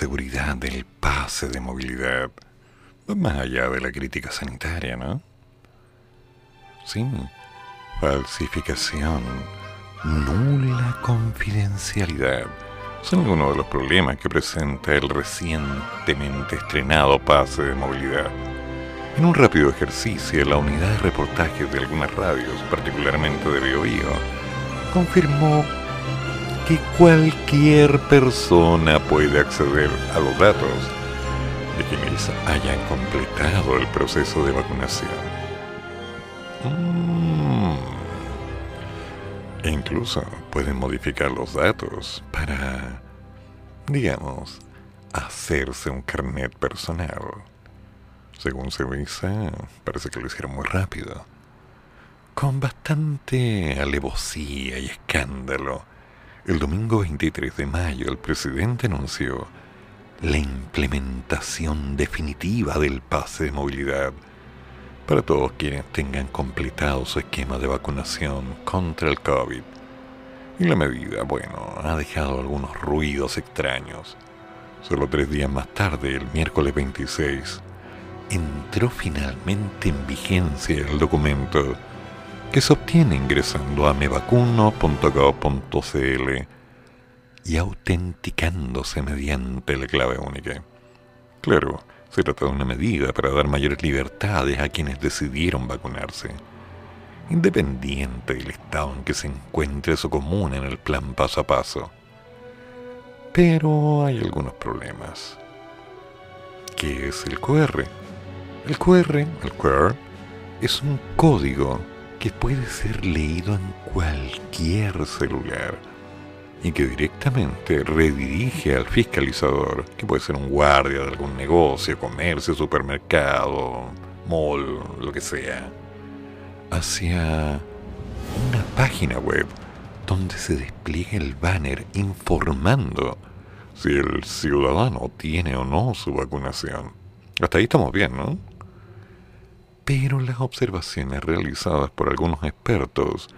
Seguridad del pase de movilidad, más allá de la crítica sanitaria, ¿no? Sí, falsificación, nula confidencialidad son algunos de los problemas que presenta el recientemente estrenado pase de movilidad. En un rápido ejercicio, la unidad de reportajes de algunas radios, particularmente de BioBio, confirmó que cualquier persona puede acceder a los datos de quienes hayan completado el proceso de vacunación. Mm. E incluso pueden modificar los datos para, digamos, hacerse un carnet personal. Según se dice, parece que lo hicieron muy rápido. Con bastante alevosía y escándalo, el domingo 23 de mayo el presidente anunció la implementación definitiva del pase de movilidad para todos quienes tengan completado su esquema de vacunación contra el COVID. Y la medida, bueno, ha dejado algunos ruidos extraños. Solo tres días más tarde, el miércoles 26, entró finalmente en vigencia el documento que se obtiene ingresando a mevacuno.gov.cl y autenticándose mediante la clave única. Claro, se trata de una medida para dar mayores libertades a quienes decidieron vacunarse, independiente del estado en que se encuentre su comuna en el plan paso a paso. Pero hay algunos problemas. ¿Qué es el QR? El QR, el QR, es un código que puede ser leído en cualquier celular y que directamente redirige al fiscalizador, que puede ser un guardia de algún negocio, comercio, supermercado, mall, lo que sea, hacia una página web donde se despliegue el banner informando si el ciudadano tiene o no su vacunación. Hasta ahí estamos bien, ¿no? Pero las observaciones realizadas por algunos expertos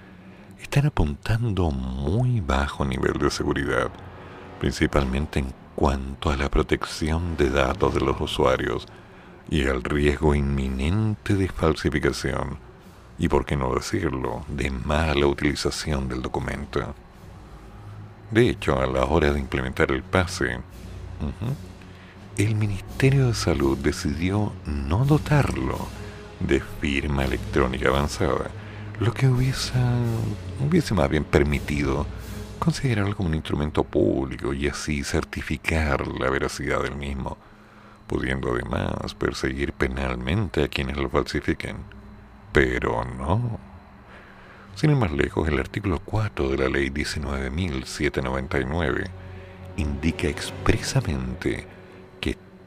están apuntando muy bajo nivel de seguridad, principalmente en cuanto a la protección de datos de los usuarios y al riesgo inminente de falsificación y, por qué no decirlo, de mala utilización del documento. De hecho, a la hora de implementar el pase, el Ministerio de Salud decidió no dotarlo de firma electrónica avanzada, lo que hubiese, hubiese más bien permitido considerarlo como un instrumento público y así certificar la veracidad del mismo, pudiendo además perseguir penalmente a quienes lo falsifiquen. Pero no. Sin ir más lejos, el artículo 4 de la ley 19.799 indica expresamente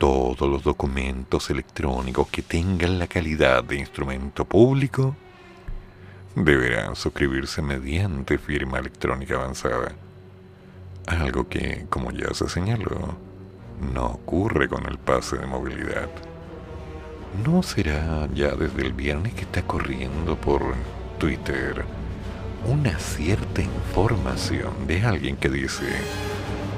todos los documentos electrónicos que tengan la calidad de instrumento público deberán suscribirse mediante firma electrónica avanzada. Algo que, como ya se señaló, no ocurre con el pase de movilidad. ¿No será ya desde el viernes que está corriendo por Twitter una cierta información de alguien que dice,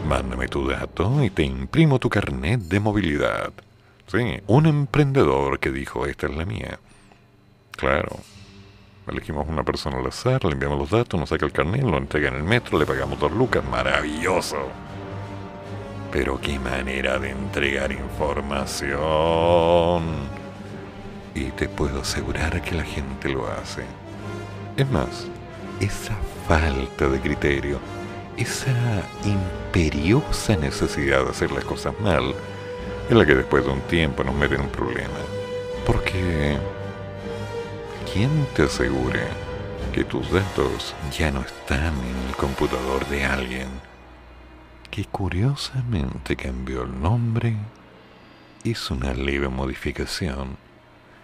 mándame tu dato y te imprimo tu carnet de movilidad? Sí, un emprendedor que dijo, esta es la mía. Claro, Elegimos una persona al azar, le enviamos los datos, nos saca el carnet, lo entrega en el metro, le pagamos dos lucas. ¡Maravilloso! Pero qué manera de entregar información. Y te puedo asegurar que la gente lo hace. Es más, esa falta de criterio, esa imperiosa necesidad de hacer las cosas mal, es la que después de un tiempo nos mete en un problema. Porque ¿quién te asegure que tus datos ya no están en el computador de alguien que curiosamente cambió el nombre, hizo una leve modificación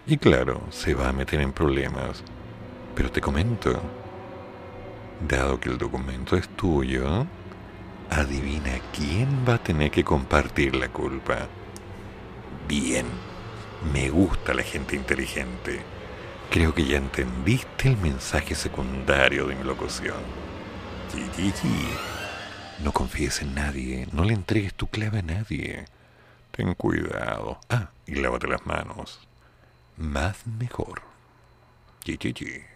y claro, se va a meter en problemas. Pero te comento, Dado que el documento es tuyo, adivina quién va a tener que compartir la culpa. Bien, me gusta la gente inteligente. Creo que ya entendiste el mensaje secundario de mi locución. Gigi, no confíes en nadie, no le entregues tu clave a nadie. Ten cuidado. Ah, y lávate las manos. Más mejor. Gigi.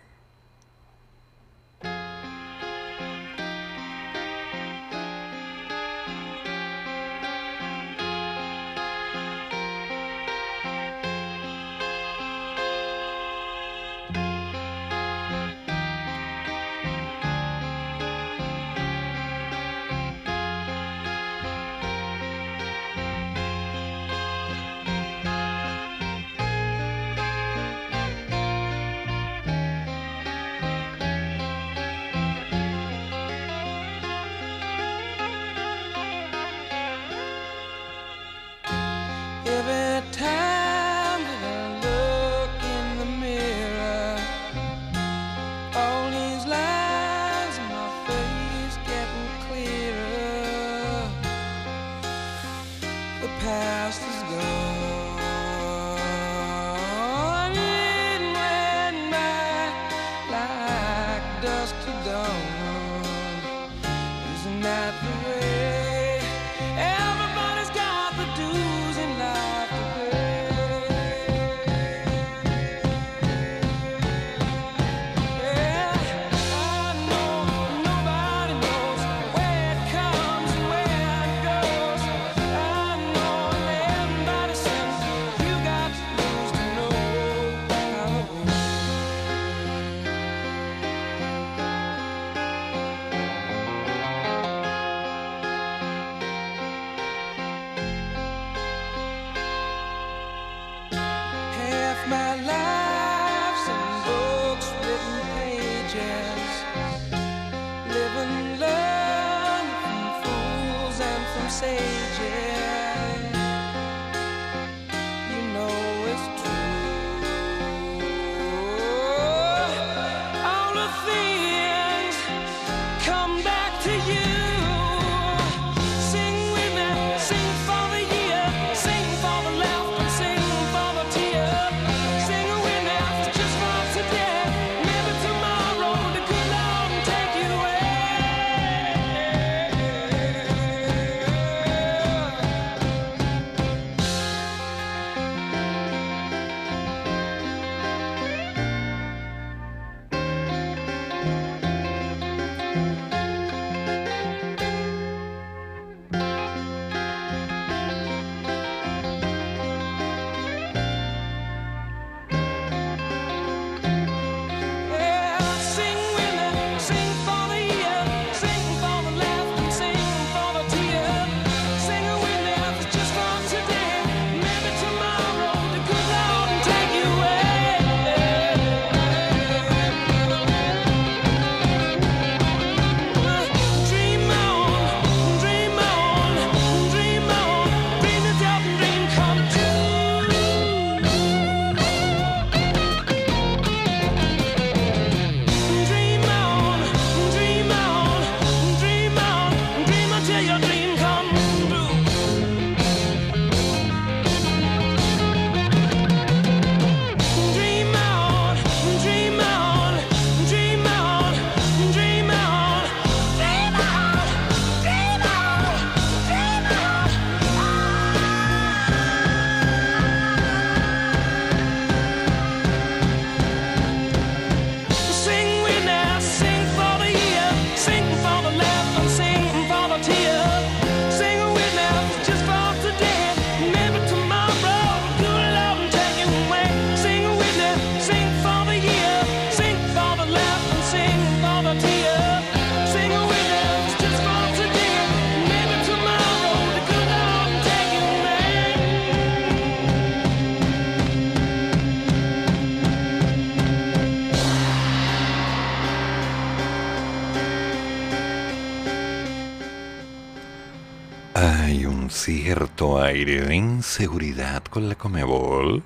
aire de inseguridad con la Comebol?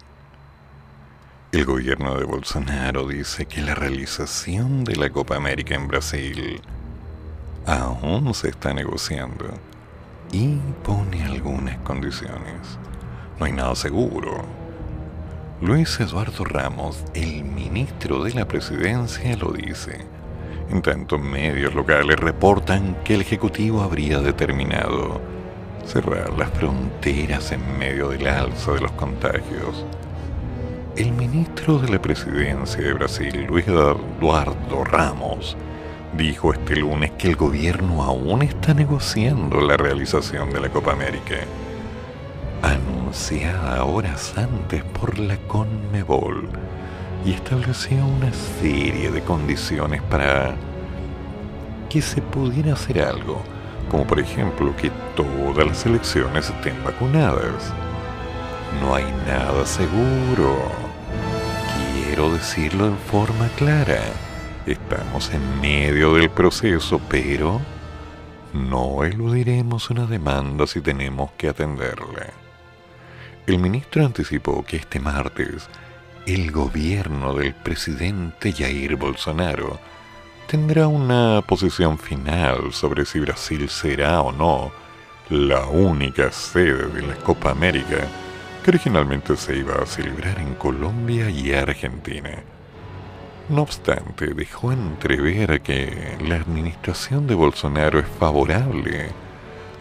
El gobierno de Bolsonaro dice que la realización de la Copa América en Brasil aún se está negociando y pone algunas condiciones. No hay nada seguro. Luis Eduardo Ramos, el ministro de la presidencia, lo dice. En tanto, medios locales reportan que el Ejecutivo habría determinado cerrar las fronteras en medio del alza de los contagios. El ministro de la Presidencia de Brasil, Luis Eduardo Ramos, dijo este lunes que el gobierno aún está negociando la realización de la Copa América, anunciada horas antes por la CONMEBOL y estableció una serie de condiciones para que se pudiera hacer algo, como por ejemplo que todas las elecciones estén vacunadas. No hay nada seguro. Quiero decirlo en forma clara. Estamos en medio del proceso, pero no eludiremos una demanda si tenemos que atenderla. El ministro anticipó que este martes el gobierno del presidente Jair Bolsonaro tendrá una posición final sobre si Brasil será o no la única sede de la Copa América que originalmente se iba a celebrar en Colombia y Argentina. No obstante, dejó entrever que la administración de Bolsonaro es favorable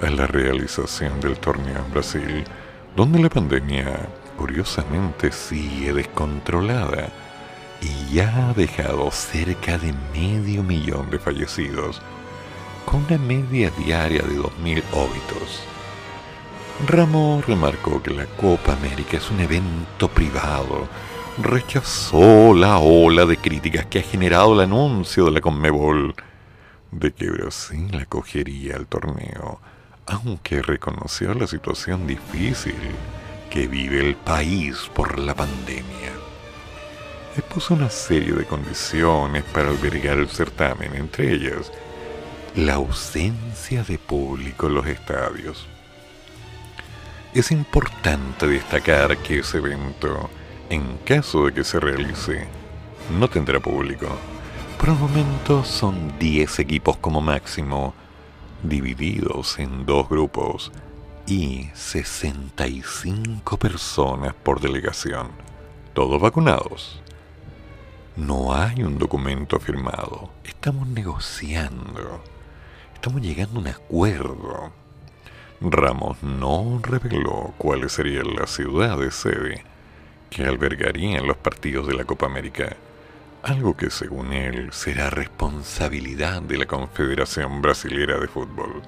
a la realización del torneo en Brasil, donde la pandemia curiosamente sigue descontrolada y ya ha dejado cerca de medio millón de fallecidos, con una media diaria de 2.000 óbitos. Ramos remarcó que la Copa América es un evento privado. Rechazó la ola de críticas que ha generado el anuncio de la Conmebol de que Brasil acogería el torneo, aunque reconoció la situación difícil que vive el país por la pandemia. Expuso una serie de condiciones para albergar el certamen, entre ellas la ausencia de público en los estadios. Es importante destacar que ese evento, en caso de que se realice, no tendrá público. Por el momento son 10 equipos como máximo, divididos en dos grupos y 65 personas por delegación, todos vacunados. No hay un documento firmado, estamos negociando, estamos llegando a un acuerdo. Ramos no reveló cuáles serían las ciudades sede que albergarían los partidos de la Copa América, algo que según él será responsabilidad de la Confederación Brasilera de Fútbol.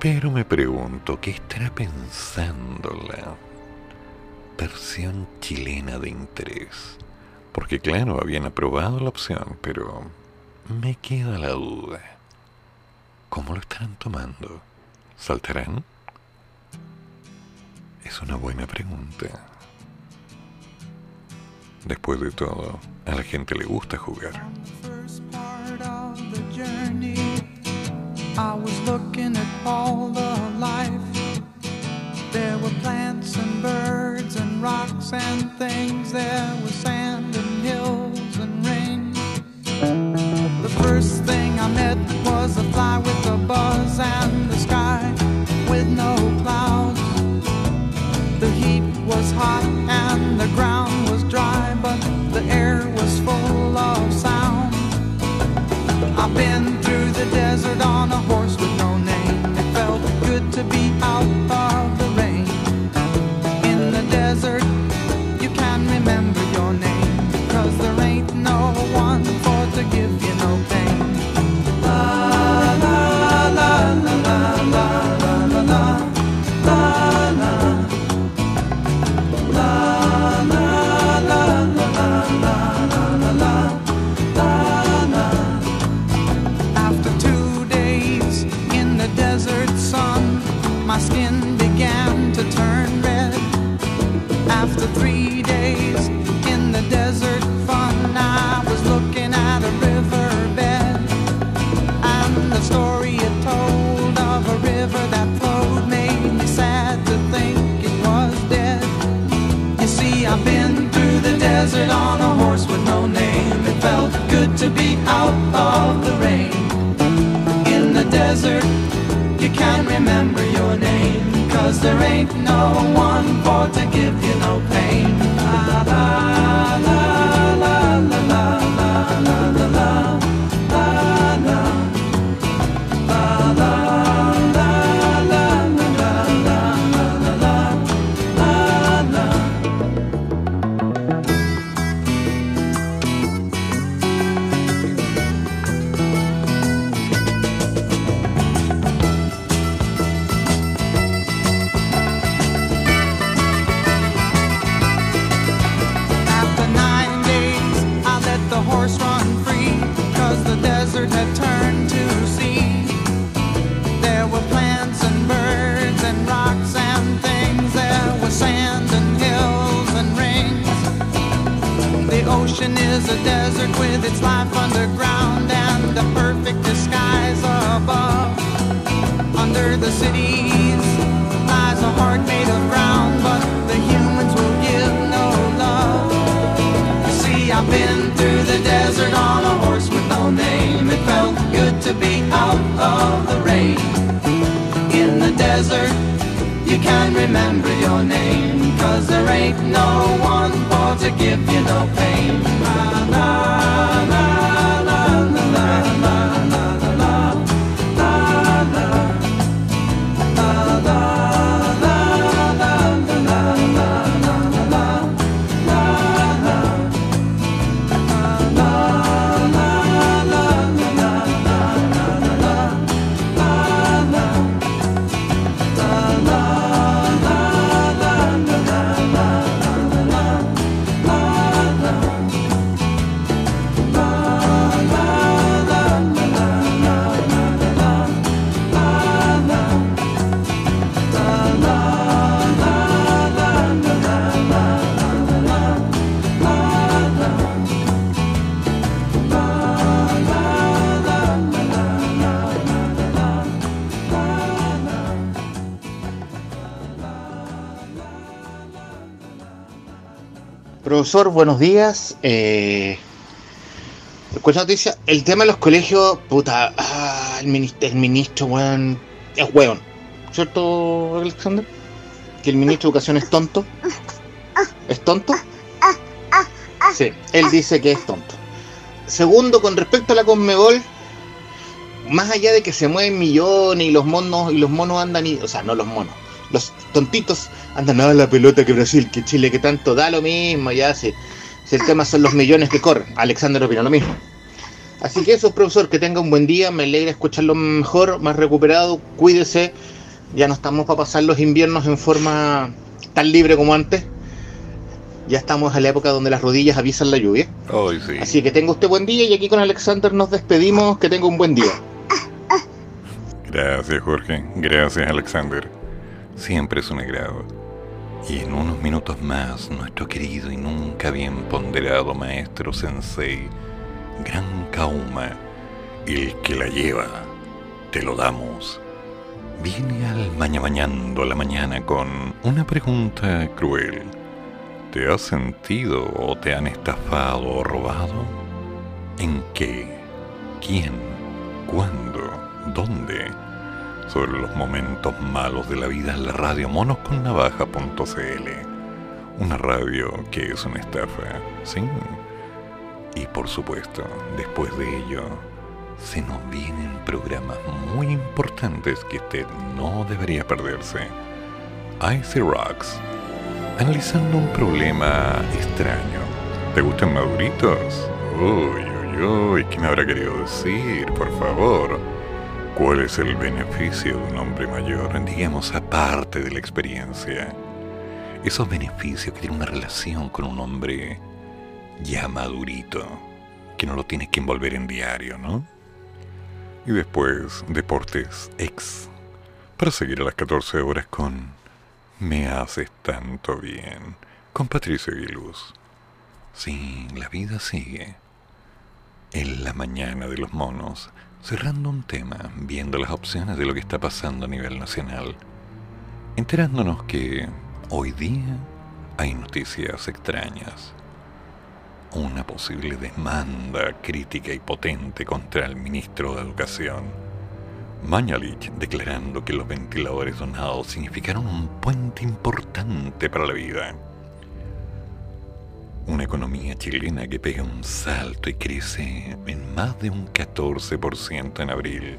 Pero me pregunto, ¿qué estará pensando la versión chilena de interés? Porque claro, habían aprobado la opción, pero me queda la duda. ¿Cómo lo estarán tomando? ¿Saltarán? Es una buena pregunta. Después de todo, a la gente le gusta jugar. Rocks and things. There was sand and Buenos días. Eh, noticia, el tema de los colegios, puta, ah, el, ministro, el ministro, weón, es weón. ¿Cierto, Alexander? Que el ministro de Educación es tonto. ¿Es tonto? Sí, él dice que es tonto. Segundo, con respecto a la Conmebol, más allá de que se mueven millones y los monos y los monos andan y, o sea, no los monos, los tontitos andan a la pelota que Brasil, que Chile, que tanto da lo mismo, ya si, si el tema son los millones que corren. Alexander opina lo mismo. Así que eso, profesor, que tenga un buen día, me alegra escucharlo mejor, más recuperado, cuídese, ya no estamos para pasar los inviernos en forma tan libre como antes. Ya estamos en la época donde las rodillas avisan la lluvia. Hoy sí. Así que tenga usted buen día y aquí con Alexander nos despedimos. Que tenga un buen día. Gracias, Jorge. Gracias, Alexander. Siempre es un agrado. Y en unos minutos más, nuestro querido y nunca bien ponderado maestro sensei, Gran Kauma, el que la lleva, te lo damos, viene al mañamañando la mañana con una pregunta cruel. ¿Te has sentido o te han estafado o robado? ¿En qué? ¿Quién? ¿Cuándo? ¿Dónde? Sobre los momentos malos de la vida en la radio monosconnavaja.cl. Una radio que es una estafa, sí. Y por supuesto, después de ello, se nos vienen programas muy importantes que usted no debería perderse. Icy Rocks, analizando un problema extraño. ¿Te gustan maduritos? Uy, uy, uy, ¿qué me habrá querido decir? Por favor. ¿Cuál es el beneficio de un hombre mayor, digamos, aparte de la experiencia? Esos beneficios que tiene una relación con un hombre ya madurito, que no lo tienes que envolver en diario, ¿no? Y después, Deportes X, para seguir a las 14 horas con Me haces tanto bien, con Patricio Aguiluz. Sí, la vida sigue. En la mañana de los monos, cerrando un tema, viendo las opciones de lo que está pasando a nivel nacional, enterándonos que hoy día hay noticias extrañas. Una posible demanda crítica y potente contra el ministro de Educación. Mañalich declarando que los ventiladores donados significaron un puente importante para la vida. Una economía chilena que pega un salto y crece en más de un 14% en abril.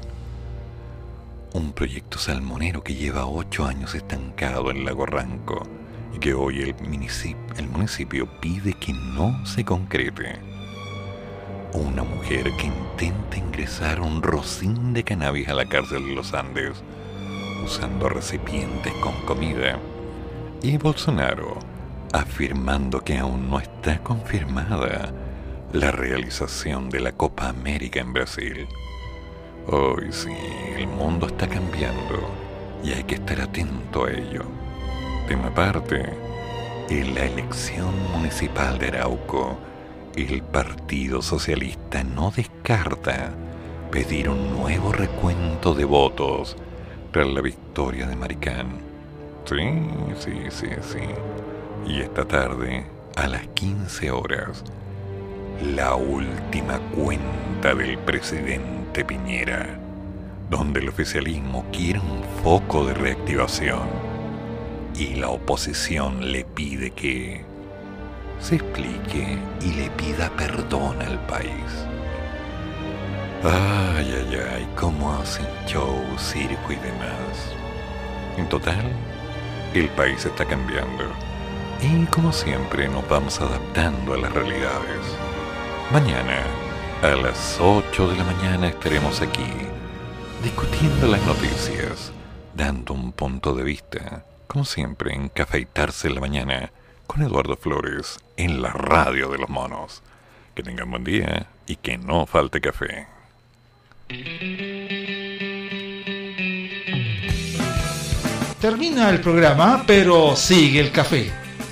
Un proyecto salmonero que lleva ocho años estancado en Lago Ranco y que hoy el municipio, pide que no se concrete. Una mujer que intenta ingresar un rocín de cannabis a la cárcel de los Andes usando recipientes con comida. Y Bolsonaro afirmando que aún no está confirmada la realización de la Copa América en Brasil. Hoy sí, el mundo está cambiando y hay que estar atento a ello. Tema aparte, en la elección municipal de Arauco, el Partido Socialista no descarta pedir un nuevo recuento de votos tras la victoria de Maricán. Sí, sí, sí, sí. Y esta tarde, a las 15 horas, la última cuenta del presidente Piñera, donde el oficialismo quiere un foco de reactivación y la oposición le pide que se explique y le pida perdón al país. Ay, ay, ay, cómo hacen show, circo y demás. En total, el país está cambiando. Y como siempre nos vamos adaptando a las realidades. Mañana, a las 8 de la mañana, estaremos aquí discutiendo las noticias, dando un punto de vista, como siempre, en Cafeitarse en la mañana con Eduardo Flores en la radio de los monos. Que tengan buen día y que no falte café. Termina el programa, pero sigue el café.